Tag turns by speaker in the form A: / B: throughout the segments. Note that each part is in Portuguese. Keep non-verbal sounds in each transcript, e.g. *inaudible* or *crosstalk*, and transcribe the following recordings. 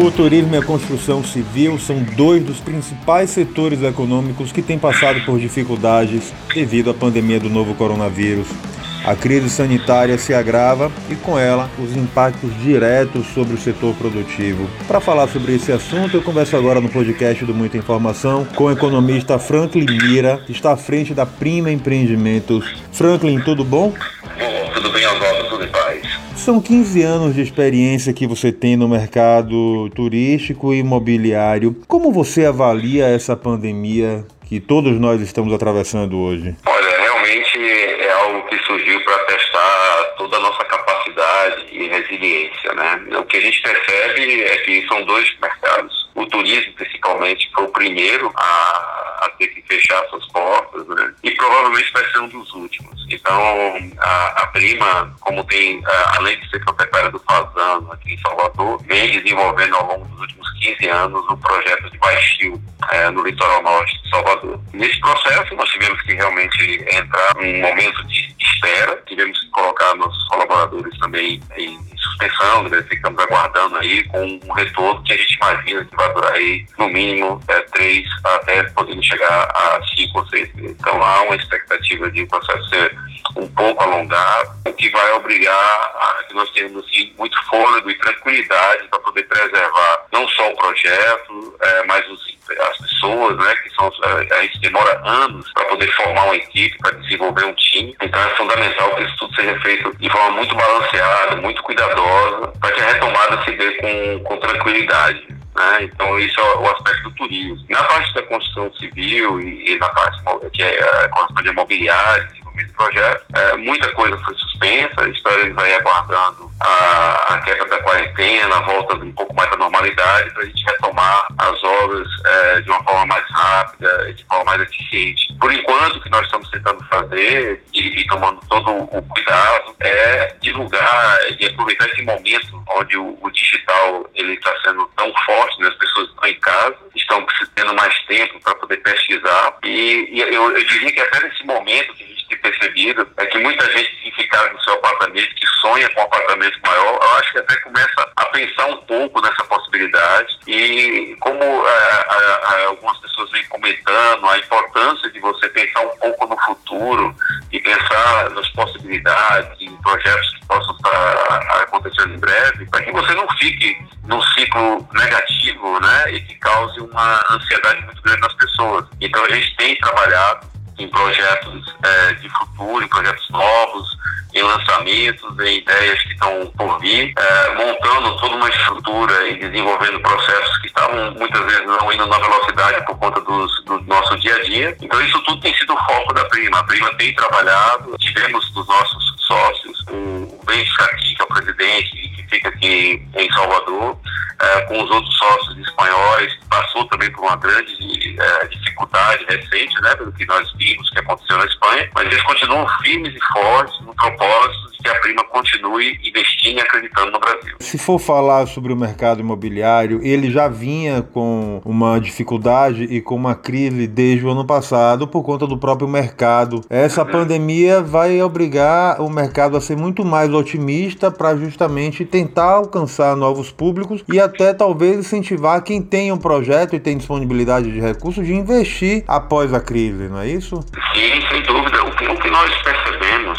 A: O turismo e a construção civil são dois dos principais setores econômicos que têm passado por dificuldades devido à pandemia do novo coronavírus. A crise sanitária se agrava e, com ela, os impactos diretos sobre o setor produtivo. Para falar sobre esse assunto, eu converso agora no podcast do Muita Informação com o economista Franklin Mira, que está à frente da Prima Empreendimentos. Franklin, tudo bom?
B: Bom, tudo bem, Oswaldo.
A: São 15 anos de experiência que você tem no mercado turístico e imobiliário. Como você avalia essa pandemia que todos nós estamos atravessando hoje?
B: Olha, realmente é algo que surgiu para testar toda a nossa capacidade e resiliência, né? O que a gente percebe é que são dois mercados. O turismo, principalmente, foi o primeiro a, a ter que fechar suas portas, né? E provavelmente vai ser um dos últimos. Então, a, a Prima, como tem, além de ser proprietária do Fazano aqui em Salvador, vem desenvolvendo ao longo dos últimos 15 anos um projeto de baixio é, no litoral norte de Salvador. Nesse processo, nós tivemos que realmente entrar num momento de espera, tivemos que colocar nossos colaboradores também em suspensão, né? ficamos aguardando aí com um retorno que a gente imagina que vai durar aí no mínimo é, três até podendo chegar a cinco ou seis meses. Então há uma expectativa de o processo ser um pouco alongado, o que vai obrigar a que nós tenhamos assim, muito fôlego e tranquilidade para poder preservar não só o projeto, é, mas os as pessoas, né, que são, eh, a gente demora anos para poder formar uma equipe, para desenvolver um time. Então é fundamental que isso tudo seja feito de forma muito balanceada, muito cuidadosa, para que a retomada se dê com, com tranquilidade. Né? Então, isso é o aspecto do turismo. Na parte da construção civil e, e na parte que é a corresponde a imobiliária, de projetos, é, muita coisa foi suspensa, estamos aí aguardando a, a da quarentena, a volta um pouco mais da normalidade, para a gente retomar as obras é, de uma forma mais rápida, de forma mais eficiente. Por enquanto, o que nós estamos tentando fazer, e, e tomando todo o cuidado, é divulgar e aproveitar esse momento onde o, o digital ele está sendo tão forte, né? as pessoas estão em casa, estão tendo mais tempo para poder pesquisar, e, e eu, eu diria que até nesse momento que a gente tem percebido é que muita gente tem ficado no seu apartamento, que sonha com um apartamento maior, eu acho que até começa a pensar um pouco nessa possibilidade e como é, algumas pessoas vêm comentando a importância de você pensar um pouco no futuro e pensar nas possibilidades, em projetos que possam estar acontecendo em breve, para que você não fique num ciclo negativo, né, e que cause uma ansiedade muito grande nas pessoas. Então a gente tem trabalhado em projetos é, de futuro, em projetos novos, em lançamentos, em ideias que estão por vir, é, montando toda uma estrutura e desenvolvendo processos que estavam muitas vezes não indo na velocidade por conta dos, do nosso dia a dia. Então isso tudo tem sido o foco da Prima. A Prima tem trabalhado, tivemos dos nossos sócios o Ben Chati, que é o presidente, que fica aqui em Salvador, é, com os outros sócios espanhóis, passou também por uma grande é, dificuldade recente, né, pelo que nós vimos que aconteceu na Espanha, mas eles continuam firmes e fortes no propósito de que a Prima continue investindo e acreditando no Brasil.
A: Se for falar sobre o mercado imobiliário, ele já vinha com uma dificuldade e com uma crise desde o ano passado por conta do próprio mercado. Essa uhum. pandemia vai obrigar o mercado a ser muito mais otimista para justamente tentar alcançar novos públicos e até talvez incentivar quem tem um projeto e tem disponibilidade de recursos de investir após a crise, não é isso?
B: Sim, sem dúvida. O que, o que nós percebemos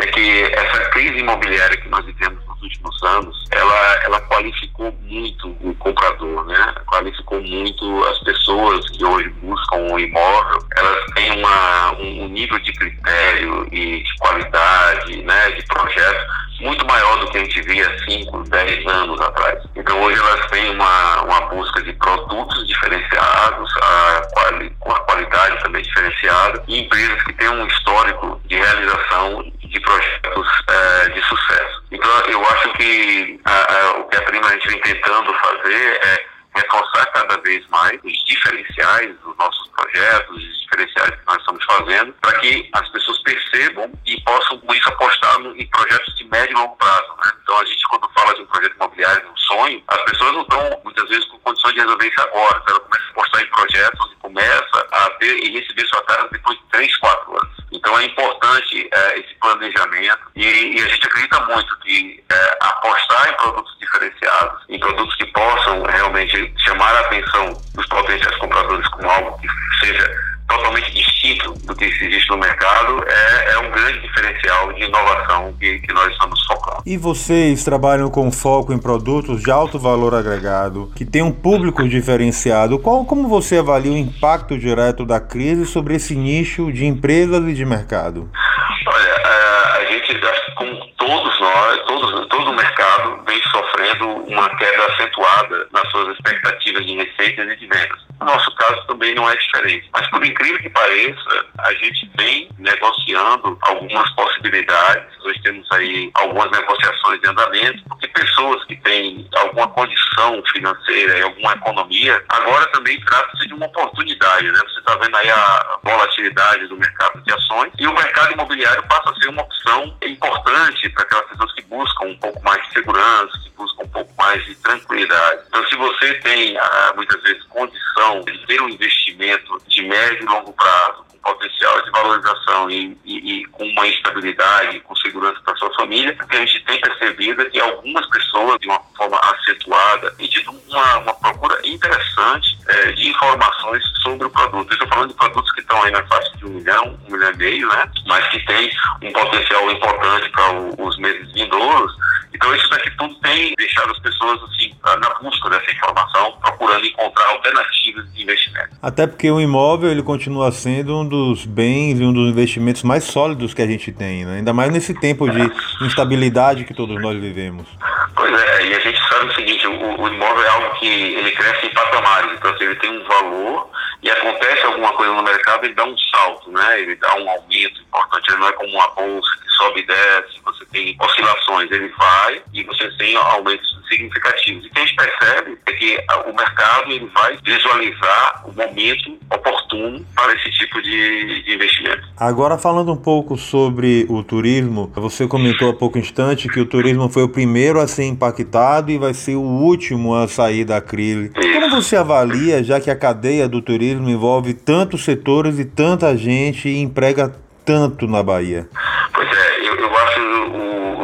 B: é que essa crise imobiliária que nós vivemos nos últimos anos, ela, ela qualificou muito o comprador, né? Qualificou muito as pessoas que hoje buscam um imóvel. Elas têm uma, um nível de critério e de qualidade, né, de projeto muito maior do que a gente via 5, 10 anos atrás. Então hoje elas têm uma, uma busca de produtos diferenciados, a quali, com a qualidade também diferenciada, e empresas que têm um histórico de realização de projetos é, de sucesso. Então eu acho que a, a, o que a Prima a gente vem tentando fazer é reforçar cada vez mais os diferenciais dos nossos projetos, os diferenciais que nós estamos fazendo, para que as pessoas percebam e possam, com isso, apostar no, em projetos de médio e longo prazo. Né? Então, a gente, quando fala de um projeto imobiliário, um sonho, as pessoas não estão, muitas vezes, com condições de resolver isso agora. Então, ela começa a apostar em projetos e começa a ter e receber sua casa depois de 3, 4 anos. Então é importante é, esse planejamento e, e, a gente acredita muito que é, apostar em produtos diferenciados, em produtos que possam realmente chamar a atenção dos potenciais compradores como algo que seja totalmente distinto do que existe no mercado, é, é um grande diferencial de inovação que, que nós estamos focando.
A: E vocês trabalham com foco em produtos de alto valor agregado, que tem um público diferenciado. Qual, como você avalia o impacto direto da crise sobre esse nicho de empresas e de mercado?
B: Olha, é, a gente, como todos nós, todos, todo o mercado vem sofrendo uma queda acentuada nas suas expectativas de receitas e de vendas. No nosso caso também não é diferente. Mas por incrível que pareça, a gente vem negociando algumas possibilidades. Nós temos aí algumas negociações de andamento, porque pessoas que têm alguma condição financeira e alguma economia, agora também trata-se de uma oportunidade, né? Você está vendo aí a volatilidade do mercado de ações e o mercado imobiliário passa a ser uma opção importante para aquelas pessoas que buscam um pouco mais de segurança, que buscam um pouco mais de tranquilidade. Então, se você tem ah, muitas vezes condição de ter um investimento de médio e longo prazo, potencial de valorização e, e, e com uma estabilidade, com segurança para sua família, o que a gente tem percebido que algumas pessoas, de uma forma acentuada, têm tido uma, uma procura interessante é, de informações sobre o produto. Estou falando de produtos que estão aí na faixa de um milhão, um milhão e meio, né? mas que tem um potencial importante para os meses vindouros então isso daqui tudo tem deixado as pessoas assim na busca dessa informação, procurando encontrar alternativas de investimento.
A: Até porque o imóvel ele continua sendo um dos bens e um dos investimentos mais sólidos que a gente tem, né? ainda mais nesse tempo de instabilidade que todos nós vivemos.
B: Pois é, e a gente sabe o seguinte, o, o imóvel é algo que ele cresce em patamares, então assim, ele tem um valor e acontece alguma coisa no mercado, ele dá um salto, né? Ele dá um aumento importante, ele não é como uma bolsa que sobe e desce, você tem oscilações, ele vai e você tem aumentos significativos. E o que a gente percebe é que o mercado ele vai visualizar o momento oportuno para esse tipo de, de investimento.
A: Agora falando um pouco sobre o turismo, você comentou há pouco instante que o turismo foi o primeiro a ser impactado e vai ser o último a sair da crise. Isso. Como você avalia, já que a cadeia do turismo envolve tantos setores e tanta gente e emprega tanto na Bahia?
B: Pois é, eu, eu acho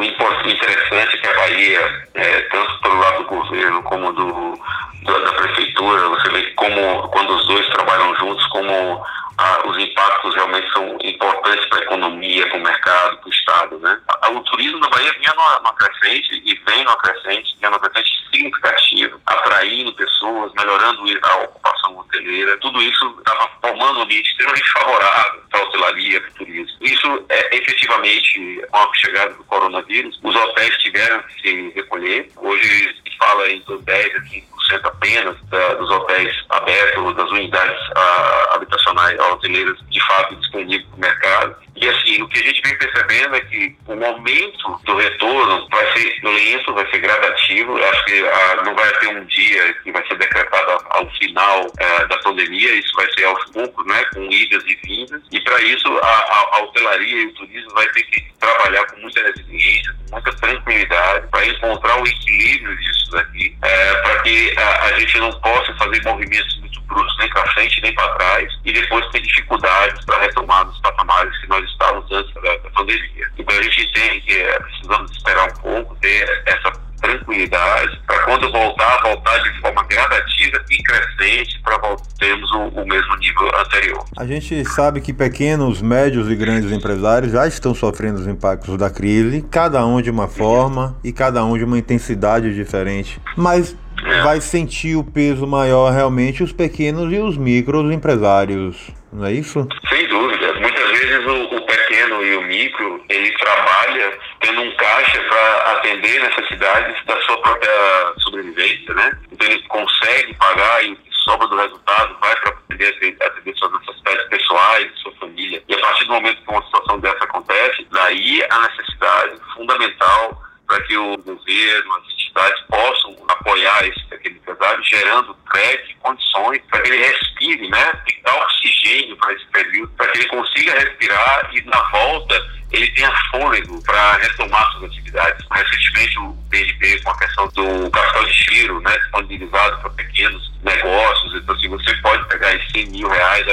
B: o, interessante que a Bahia, é, tanto pelo lado do governo como do, do, da prefeitura, você vê como quando os dois trabalham juntos, como ah, os impactos realmente são importantes para a economia, para o mercado, para o Estado. Né? O turismo na Bahia vinha numa, crescente e vem numa crescente, vinha numa crescente significativa, atraindo pessoas, melhorando a ocupação hoteleira. Tudo isso estava formando um ambiente extremamente *laughs* favorável para a hotelaria, para o turismo. Isso, é, efetivamente, com a chegada do coronavírus, os hotéis tiveram que se recolher. Hoje se fala em 10 a 15% apenas da, dos hotéis abertos, das unidades a, habitacionais hoteleiras de fato disponíveis no mercado. E assim, o que a gente vem percebendo é que o momento do retorno vai ser lento, vai ser gradativo. Eu acho que ah, não vai ter um dia que vai ser decretado ao final eh, da pandemia, isso vai ser aos poucos, né, com idas e vindas. E para isso, a, a, a hotelaria e o turismo vai ter que trabalhar com muita resiliência, com muita tranquilidade, para encontrar o equilíbrio disso daqui, é, para que a, a, gente não possa fazer movimentos muito brutos nem para frente nem para trás e depois ter dificuldades para retomar nos patamares que nós estávamos antes da, da pandemia. Então a gente tem que é, precisamos esperar um pouco, ter essa tranquilidade, para quando voltar, voltar de forma gradativa e crescente para termos o, o, mesmo nível anterior.
A: A gente sabe que pequenos, médios e grandes empresários já estão sofrendo os impactos da crise, cada um de uma forma e cada um de uma intensidade diferente. Mas é. vai sentir o peso maior realmente os pequenos e os micros empresários, não é isso?
B: Sem dúvida. Muitas vezes o, o pequeno e o micro, ele trabalha tendo um caixa para atender necessidades da sua própria sobrevivência, né? Então ele consegue pagar e sobra do resultado vai para atender, atender suas necessidades pessoais, sua família. E a partir do momento que uma situação dessa acontece, daí a necessidade fundamental para que o governo, as possam apoiar esse pequeno empresário, gerando crédito e condições para que ele respire, né? Que dar oxigênio para esse período, para que ele consiga respirar e na volta ele tenha fôlego para retomar suas atividades. Recentemente, o BNB, com a questão do capital de giro, né, disponibilizado para pequenos negócios, então, assim, você pode pegar esses 100 mil reais,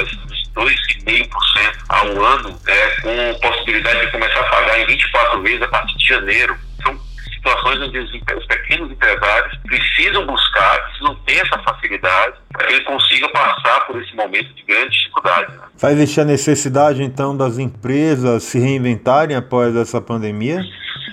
B: 2,5% ao ano, né, com possibilidade de começar a pagar em 24 vezes a partir de janeiro. Situações onde os pequenos empresários precisam buscar, precisam ter essa facilidade para que eles consigam passar por esse momento de grande dificuldade. Né?
A: Vai existir a necessidade, então, das empresas se reinventarem após essa pandemia?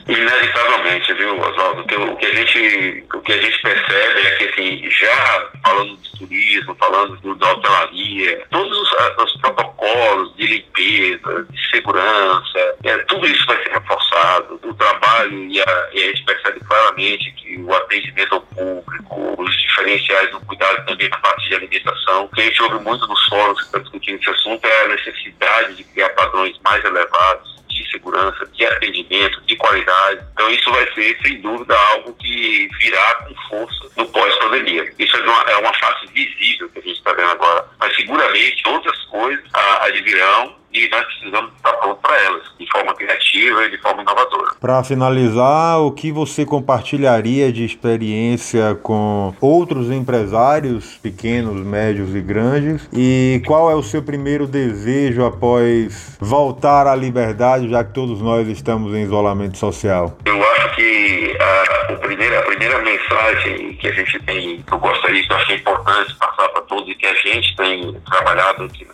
B: Inevitavelmente, viu, Oswaldo? O que, a gente, o que a gente percebe é que, assim, já falando de turismo, falando do, da hotelaria, todos os, os, protocolos de limpeza, de segurança, é, tudo isso vai ser reforçado. O trabalho e a, e a gente percebe claramente que o atendimento ao público, os diferenciais do cuidado também na parte de alimentação, que a gente ouve muito nos fóruns que está discutindo esse assunto é a necessidade de criar padrões mais elevados de segurança, de atendimento, de qualidade. Então isso vai ser, sem dúvida, algo que virá com força no pós-pandemia. Isso é uma, é uma face visível que a gente está vendo agora. Mas seguramente outras coisas advirão e nós precisamos estar prontos para elas, de forma criativa e de forma inovadora.
A: Para finalizar, o que você compartilharia de experiência com outros empresários, pequenos, médios e grandes? E qual é o seu primeiro desejo após voltar à liberdade, já que todos nós estamos em isolamento social?
B: Eu acho que a, a, primeira, a primeira mensagem que a gente tem, eu gostaria, que eu achei importante passar para todos e que a gente tem trabalhado aqui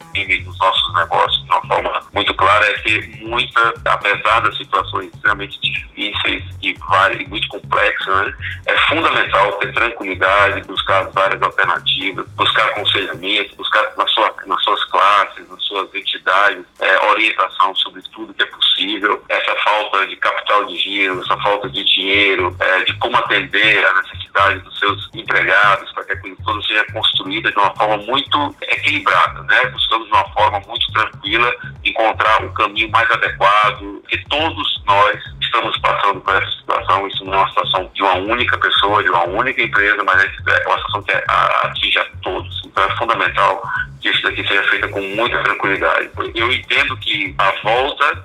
B: nos nossos negócios de uma forma muito clara é que muita, apesar das situações extremamente difíceis e várias, muito complexas, né, é fundamental ter tranquilidade, buscar várias alternativas, buscar aconselhamento, buscar na sua, nas suas classes, nas suas entidades, é, orientação sobre tudo que é possível. Essa falta de capital de giro, essa falta de dinheiro, é, de como atender a necessidade dos seus empregados, para que a toda seja construída de uma forma muito equilibrada, né? Buscamos de uma forma muito tranquila encontrar o caminho mais adequado, que todos nós estamos passando por essa situação. Isso não é uma situação de uma única pessoa, de uma única empresa, mas é uma situação que atinge a todos. Então é fundamental que isso daqui seja feito com muita tranquilidade. Eu entendo que a volta,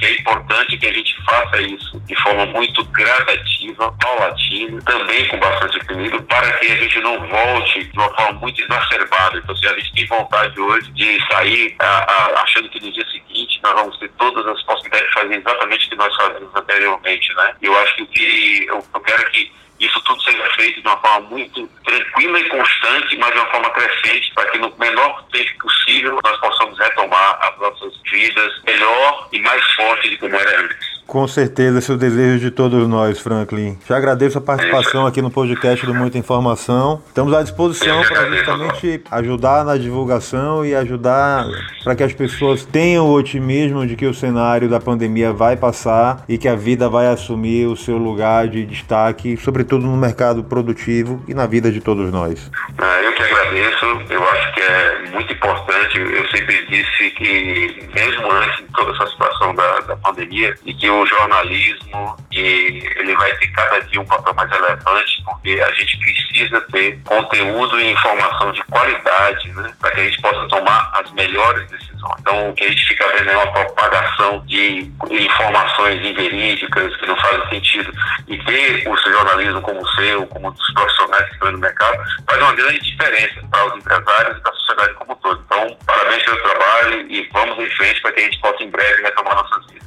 B: é importante que a gente faça isso de forma muito gradativa, paulatina, também com bastante equilíbrio, para que a gente não volte de uma forma muito exacerbada. Então, se a gente tem vontade hoje de sair a, a, achando que no dia seguinte nós vamos ter todas as possibilidades de fazer exatamente o que nós fazemos anteriormente, né? Eu acho que o que eu, eu quero que isso tudo seja feito de uma forma muito tranquila e constante, mas de uma forma crescente, para que no menor tempo possível nós possamos retomar as nossas vidas melhor e mais forte de como era antes.
A: Com certeza, esse é o desejo de todos nós, Franklin. Te agradeço a participação aqui no podcast do Muita Informação. Estamos à disposição para justamente ajudar na divulgação e ajudar para que as pessoas tenham o otimismo de que o cenário da pandemia vai passar e que a vida vai assumir o seu lugar de destaque, sobretudo no mercado produtivo e na vida de todos nós.
B: Ah, eu que agradeço. Eu acho que é muito importante. Eu sempre disse que, mesmo antes de toda essa situação da, da pandemia, e que o jornalismo e ele vai ter cada dia um papel mais relevante, porque a gente precisa ter conteúdo e informação de qualidade, né, para que a gente possa tomar as melhores decisões. Então, o que a gente fica vendo é uma propagação de informações inverídicas que não fazem sentido. E ter o seu jornalismo como o seu, como dos profissionais que estão no mercado, faz uma grande diferença para os empresários e para a sociedade como um todo. Então, parabéns pelo trabalho e vamos em frente para que a gente possa em breve retomar nossas vidas.